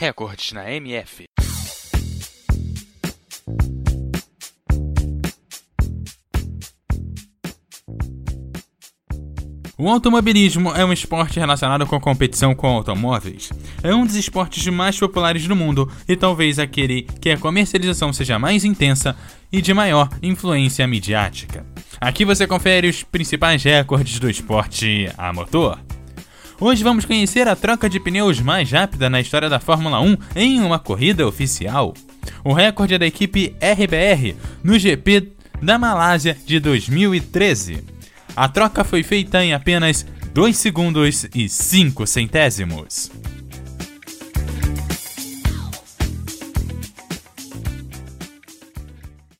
Recordes na MF. O automobilismo é um esporte relacionado com competição com automóveis. É um dos esportes mais populares do mundo e talvez aquele que a comercialização seja mais intensa e de maior influência midiática. Aqui você confere os principais recordes do esporte a motor. Hoje vamos conhecer a troca de pneus mais rápida na história da Fórmula 1 em uma corrida oficial. O recorde é da equipe RBR no GP da Malásia de 2013. A troca foi feita em apenas 2 segundos e 5 centésimos.